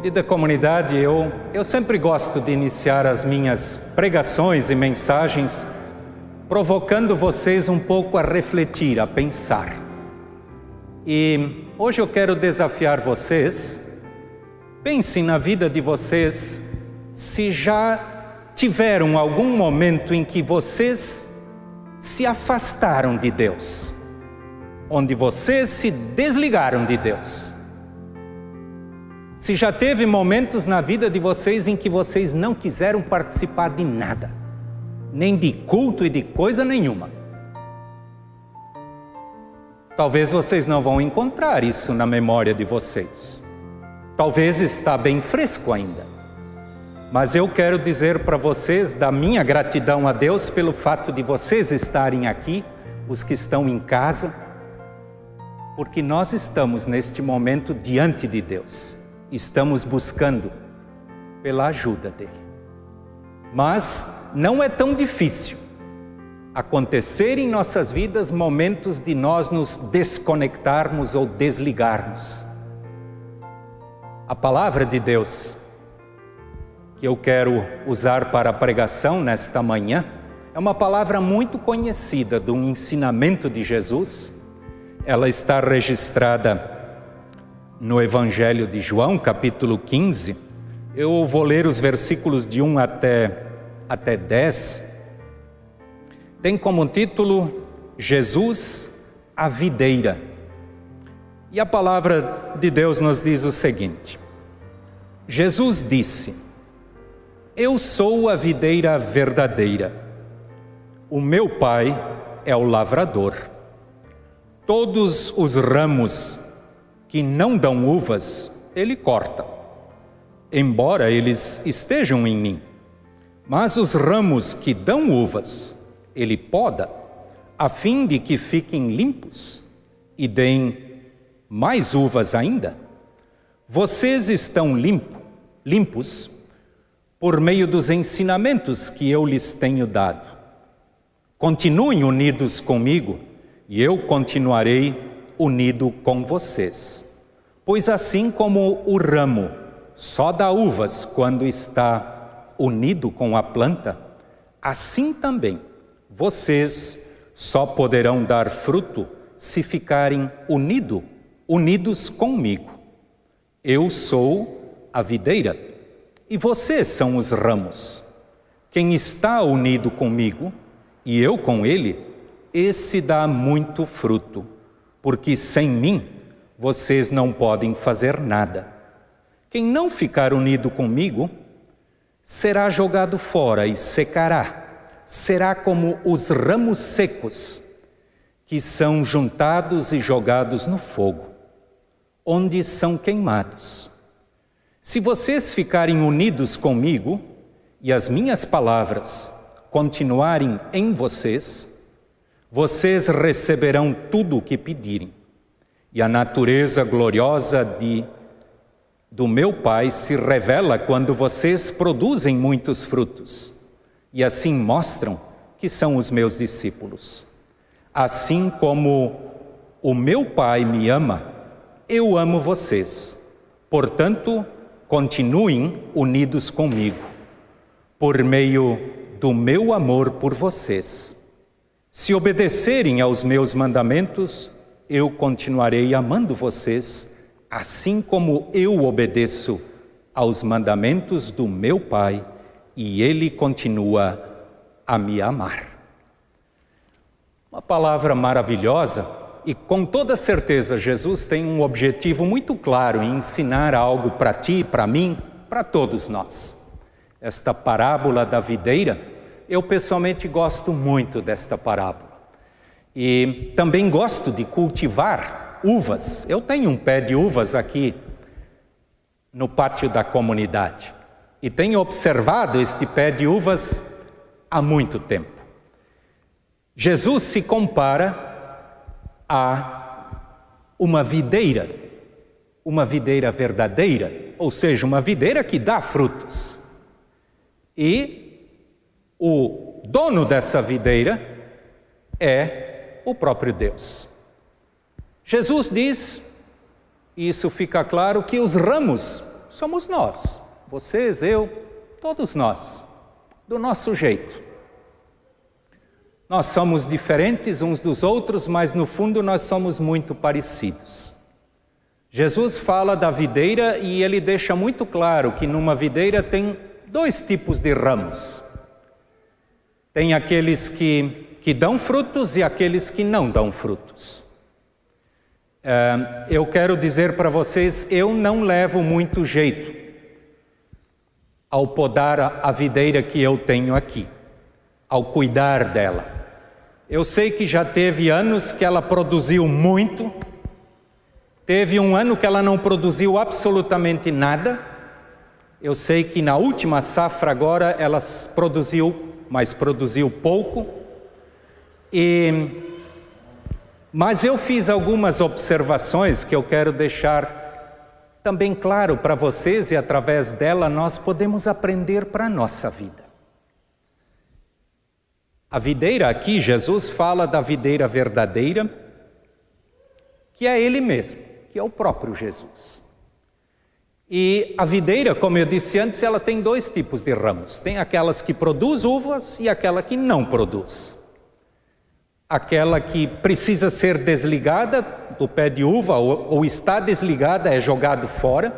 Querida comunidade, eu, eu sempre gosto de iniciar as minhas pregações e mensagens provocando vocês um pouco a refletir, a pensar. E hoje eu quero desafiar vocês. Pensem na vida de vocês se já tiveram algum momento em que vocês se afastaram de Deus, onde vocês se desligaram de Deus. Se já teve momentos na vida de vocês em que vocês não quiseram participar de nada, nem de culto e de coisa nenhuma. Talvez vocês não vão encontrar isso na memória de vocês. Talvez está bem fresco ainda. Mas eu quero dizer para vocês da minha gratidão a Deus pelo fato de vocês estarem aqui, os que estão em casa, porque nós estamos neste momento diante de Deus estamos buscando pela ajuda dele. Mas não é tão difícil acontecer em nossas vidas momentos de nós nos desconectarmos ou desligarmos. A palavra de Deus que eu quero usar para a pregação nesta manhã é uma palavra muito conhecida de um ensinamento de Jesus. Ela está registrada no Evangelho de João, capítulo 15, eu vou ler os versículos de 1 até, até 10. Tem como título Jesus, a videira. E a palavra de Deus nos diz o seguinte: Jesus disse: Eu sou a videira verdadeira. O meu pai é o lavrador. Todos os ramos que não dão uvas, ele corta, embora eles estejam em mim. Mas os ramos que dão uvas, ele poda, a fim de que fiquem limpos e deem mais uvas ainda. Vocês estão limpo, limpos por meio dos ensinamentos que eu lhes tenho dado. Continuem unidos comigo e eu continuarei unido com vocês. Pois assim como o ramo só dá uvas quando está unido com a planta, assim também vocês só poderão dar fruto se ficarem unido, unidos comigo. Eu sou a videira e vocês são os ramos. Quem está unido comigo e eu com ele, esse dá muito fruto porque sem mim vocês não podem fazer nada. Quem não ficar unido comigo será jogado fora e secará, será como os ramos secos que são juntados e jogados no fogo, onde são queimados. Se vocês ficarem unidos comigo e as minhas palavras continuarem em vocês, vocês receberão tudo o que pedirem, e a natureza gloriosa de, do meu Pai se revela quando vocês produzem muitos frutos, e assim mostram que são os meus discípulos. Assim como o meu Pai me ama, eu amo vocês. Portanto, continuem unidos comigo, por meio do meu amor por vocês. Se obedecerem aos meus mandamentos, eu continuarei amando vocês, assim como eu obedeço aos mandamentos do meu Pai e Ele continua a me amar. Uma palavra maravilhosa e com toda certeza Jesus tem um objetivo muito claro em ensinar algo para ti, para mim, para todos nós. Esta parábola da videira eu pessoalmente gosto muito desta parábola. E também gosto de cultivar uvas. Eu tenho um pé de uvas aqui no pátio da comunidade. E tenho observado este pé de uvas há muito tempo. Jesus se compara a uma videira, uma videira verdadeira, ou seja, uma videira que dá frutos. E o dono dessa videira é o próprio Deus. Jesus diz, e isso fica claro, que os ramos somos nós, vocês, eu, todos nós, do nosso jeito. Nós somos diferentes uns dos outros, mas no fundo nós somos muito parecidos. Jesus fala da videira e ele deixa muito claro que numa videira tem dois tipos de ramos. Tem aqueles que, que dão frutos e aqueles que não dão frutos. É, eu quero dizer para vocês, eu não levo muito jeito ao podar a videira que eu tenho aqui, ao cuidar dela. Eu sei que já teve anos que ela produziu muito, teve um ano que ela não produziu absolutamente nada. Eu sei que na última safra agora ela produziu, mas produziu pouco. E mas eu fiz algumas observações que eu quero deixar também claro para vocês e através dela nós podemos aprender para a nossa vida. A videira aqui, Jesus fala da videira verdadeira, que é Ele mesmo, que é o próprio Jesus. E a videira, como eu disse antes, ela tem dois tipos de ramos: tem aquelas que produz uvas e aquela que não produz. Aquela que precisa ser desligada do pé de uva ou, ou está desligada é jogado fora.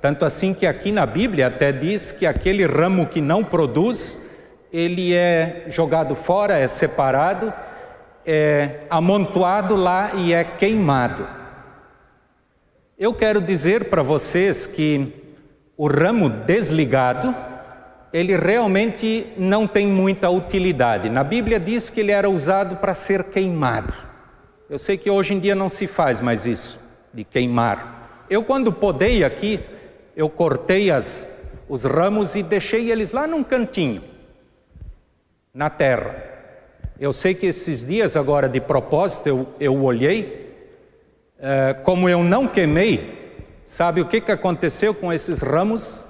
Tanto assim que aqui na Bíblia até diz que aquele ramo que não produz ele é jogado fora, é separado, é amontoado lá e é queimado. Eu quero dizer para vocês que o ramo desligado, ele realmente não tem muita utilidade. Na Bíblia diz que ele era usado para ser queimado. Eu sei que hoje em dia não se faz mais isso, de queimar. Eu, quando podei aqui, eu cortei as, os ramos e deixei eles lá num cantinho na terra. Eu sei que esses dias, agora de propósito, eu, eu olhei, como eu não queimei, sabe o que, que aconteceu com esses ramos?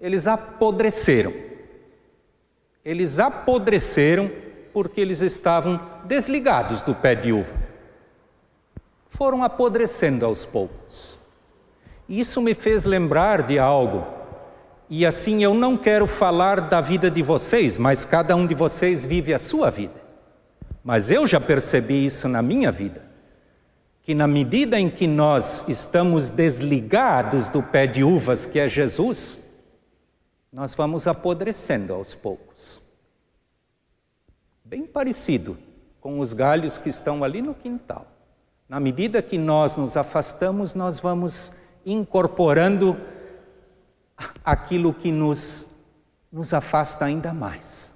Eles apodreceram. Eles apodreceram porque eles estavam desligados do pé de uva. Foram apodrecendo aos poucos. Isso me fez lembrar de algo e assim eu não quero falar da vida de vocês, mas cada um de vocês vive a sua vida. Mas eu já percebi isso na minha vida. Que na medida em que nós estamos desligados do pé de uvas que é Jesus, nós vamos apodrecendo aos poucos. Bem parecido com os galhos que estão ali no quintal. Na medida que nós nos afastamos, nós vamos incorporando aquilo que nos, nos afasta ainda mais,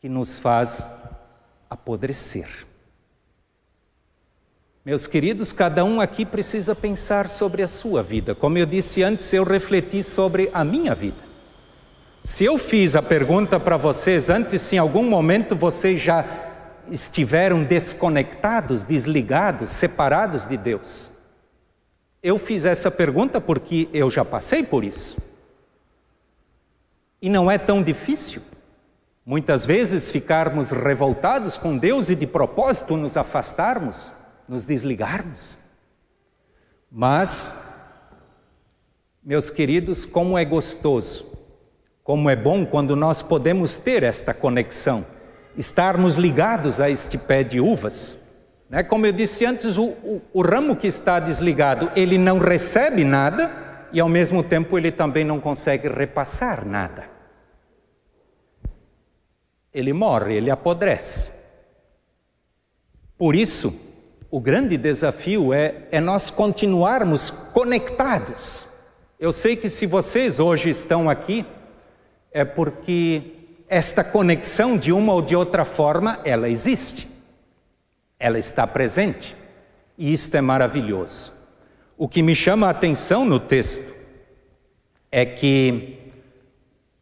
que nos faz apodrecer. Meus queridos, cada um aqui precisa pensar sobre a sua vida. Como eu disse antes, eu refleti sobre a minha vida. Se eu fiz a pergunta para vocês antes, se em algum momento vocês já estiveram desconectados, desligados, separados de Deus, eu fiz essa pergunta porque eu já passei por isso. E não é tão difícil. Muitas vezes ficarmos revoltados com Deus e de propósito nos afastarmos, nos desligarmos. Mas, meus queridos, como é gostoso, como é bom quando nós podemos ter esta conexão, estarmos ligados a este pé de uvas. Né? Como eu disse antes, o, o, o ramo que está desligado, ele não recebe nada e ao mesmo tempo ele também não consegue repassar nada. Ele morre, ele apodrece. Por isso, o grande desafio é, é nós continuarmos conectados. Eu sei que se vocês hoje estão aqui, é porque esta conexão, de uma ou de outra forma, ela existe ela está presente. E isto é maravilhoso. O que me chama a atenção no texto é que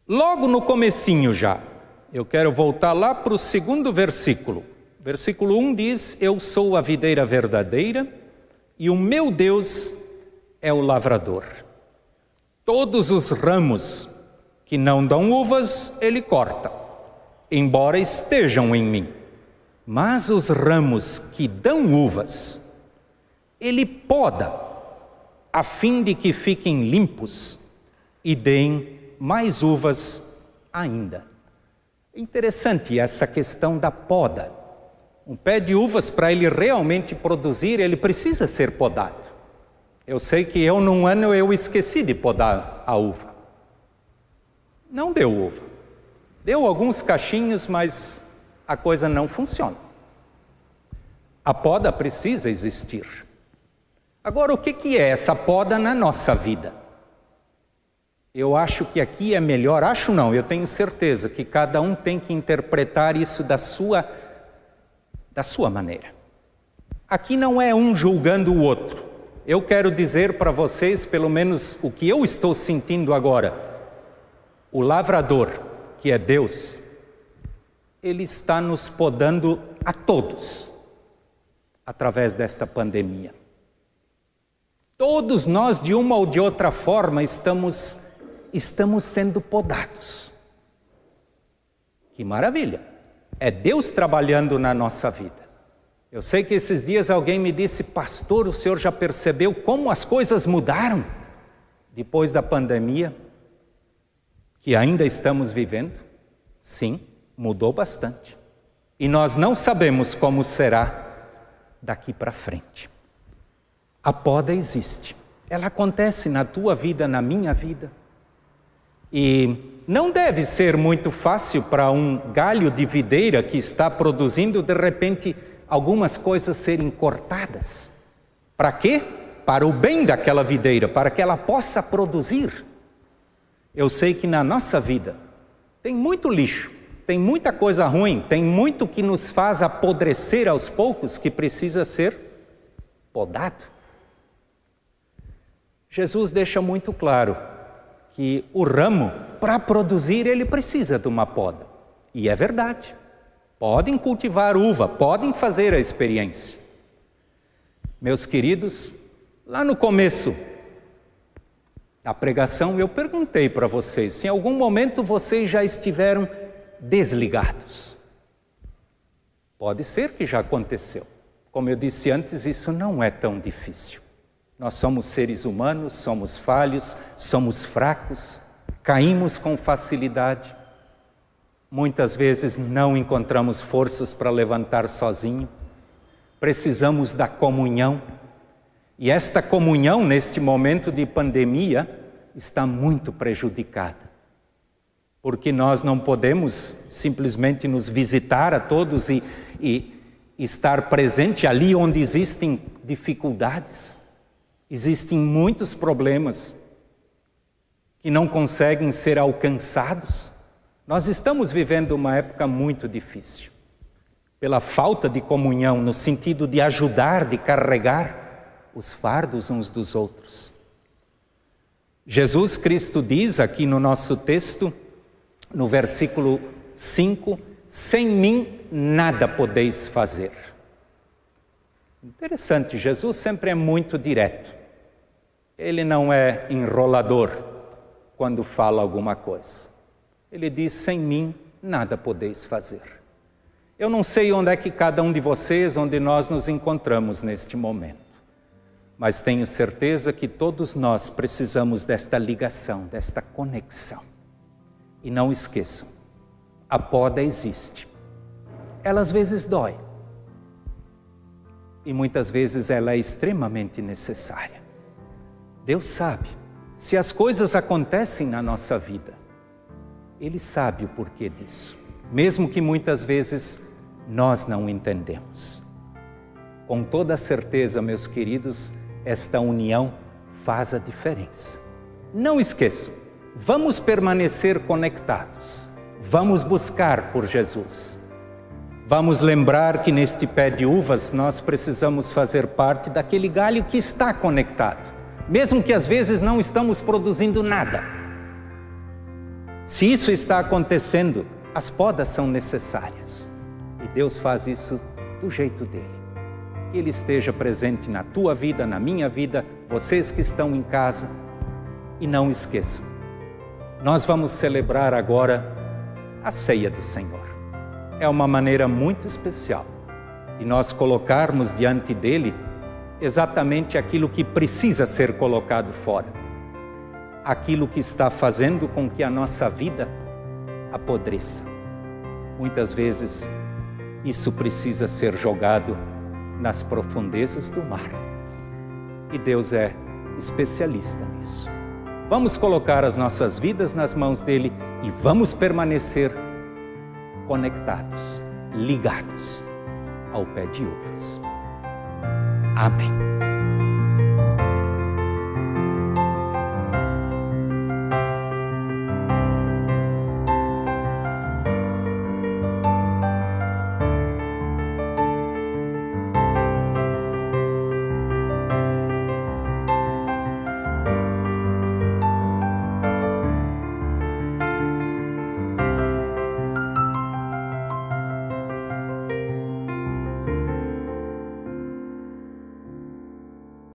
logo no comecinho já, eu quero voltar lá para o segundo versículo. Versículo 1 diz: Eu sou a videira verdadeira e o meu Deus é o lavrador. Todos os ramos que não dão uvas, ele corta, embora estejam em mim. Mas os ramos que dão uvas, ele poda a fim de que fiquem limpos e deem mais uvas ainda. Interessante essa questão da poda. Um pé de uvas, para ele realmente produzir, ele precisa ser podado. Eu sei que eu, num ano, eu esqueci de podar a uva. Não deu uva. Deu alguns cachinhos, mas a coisa não funciona. A poda precisa existir. Agora, o que é essa poda na nossa vida? Eu acho que aqui é melhor, acho não, eu tenho certeza que cada um tem que interpretar isso da sua da sua maneira. Aqui não é um julgando o outro. Eu quero dizer para vocês, pelo menos o que eu estou sentindo agora. O lavrador, que é Deus, ele está nos podando a todos através desta pandemia. Todos nós, de uma ou de outra forma, estamos, estamos sendo podados. Que maravilha! É Deus trabalhando na nossa vida. Eu sei que esses dias alguém me disse, pastor, o senhor já percebeu como as coisas mudaram depois da pandemia que ainda estamos vivendo? Sim, mudou bastante. E nós não sabemos como será daqui para frente. A poda existe. Ela acontece na tua vida, na minha vida. E não deve ser muito fácil para um galho de videira que está produzindo, de repente, algumas coisas serem cortadas. Para quê? Para o bem daquela videira, para que ela possa produzir. Eu sei que na nossa vida tem muito lixo, tem muita coisa ruim, tem muito que nos faz apodrecer aos poucos que precisa ser podado. Jesus deixa muito claro que o ramo, para produzir, ele precisa de uma poda. E é verdade. Podem cultivar uva, podem fazer a experiência. Meus queridos, lá no começo da pregação eu perguntei para vocês se em algum momento vocês já estiveram desligados. Pode ser que já aconteceu. Como eu disse antes, isso não é tão difícil. Nós somos seres humanos, somos falhos, somos fracos, caímos com facilidade. Muitas vezes não encontramos forças para levantar sozinho. Precisamos da comunhão. E esta comunhão, neste momento de pandemia, está muito prejudicada. Porque nós não podemos simplesmente nos visitar a todos e, e estar presente ali onde existem dificuldades. Existem muitos problemas que não conseguem ser alcançados. Nós estamos vivendo uma época muito difícil, pela falta de comunhão, no sentido de ajudar, de carregar os fardos uns dos outros. Jesus Cristo diz aqui no nosso texto, no versículo 5: Sem mim nada podeis fazer. Interessante, Jesus sempre é muito direto. Ele não é enrolador quando fala alguma coisa. Ele diz: sem mim nada podeis fazer. Eu não sei onde é que cada um de vocês, onde nós nos encontramos neste momento, mas tenho certeza que todos nós precisamos desta ligação, desta conexão. E não esqueçam, a poda existe. Ela às vezes dói. E muitas vezes ela é extremamente necessária. Deus sabe. Se as coisas acontecem na nossa vida, Ele sabe o porquê disso, mesmo que muitas vezes nós não entendemos. Com toda certeza, meus queridos, esta união faz a diferença. Não esqueçam, vamos permanecer conectados, vamos buscar por Jesus. Vamos lembrar que neste pé de uvas nós precisamos fazer parte daquele galho que está conectado mesmo que às vezes não estamos produzindo nada. Se isso está acontecendo, as podas são necessárias. E Deus faz isso do jeito dele. Que Ele esteja presente na tua vida, na minha vida, vocês que estão em casa. E não esqueçam, nós vamos celebrar agora a ceia do Senhor. É uma maneira muito especial de nós colocarmos diante dele exatamente aquilo que precisa ser colocado fora, aquilo que está fazendo com que a nossa vida apodreça. Muitas vezes isso precisa ser jogado nas profundezas do mar. E Deus é especialista nisso. Vamos colocar as nossas vidas nas mãos dele e vamos permanecer conectados, ligados ao pé de uvas. Amém.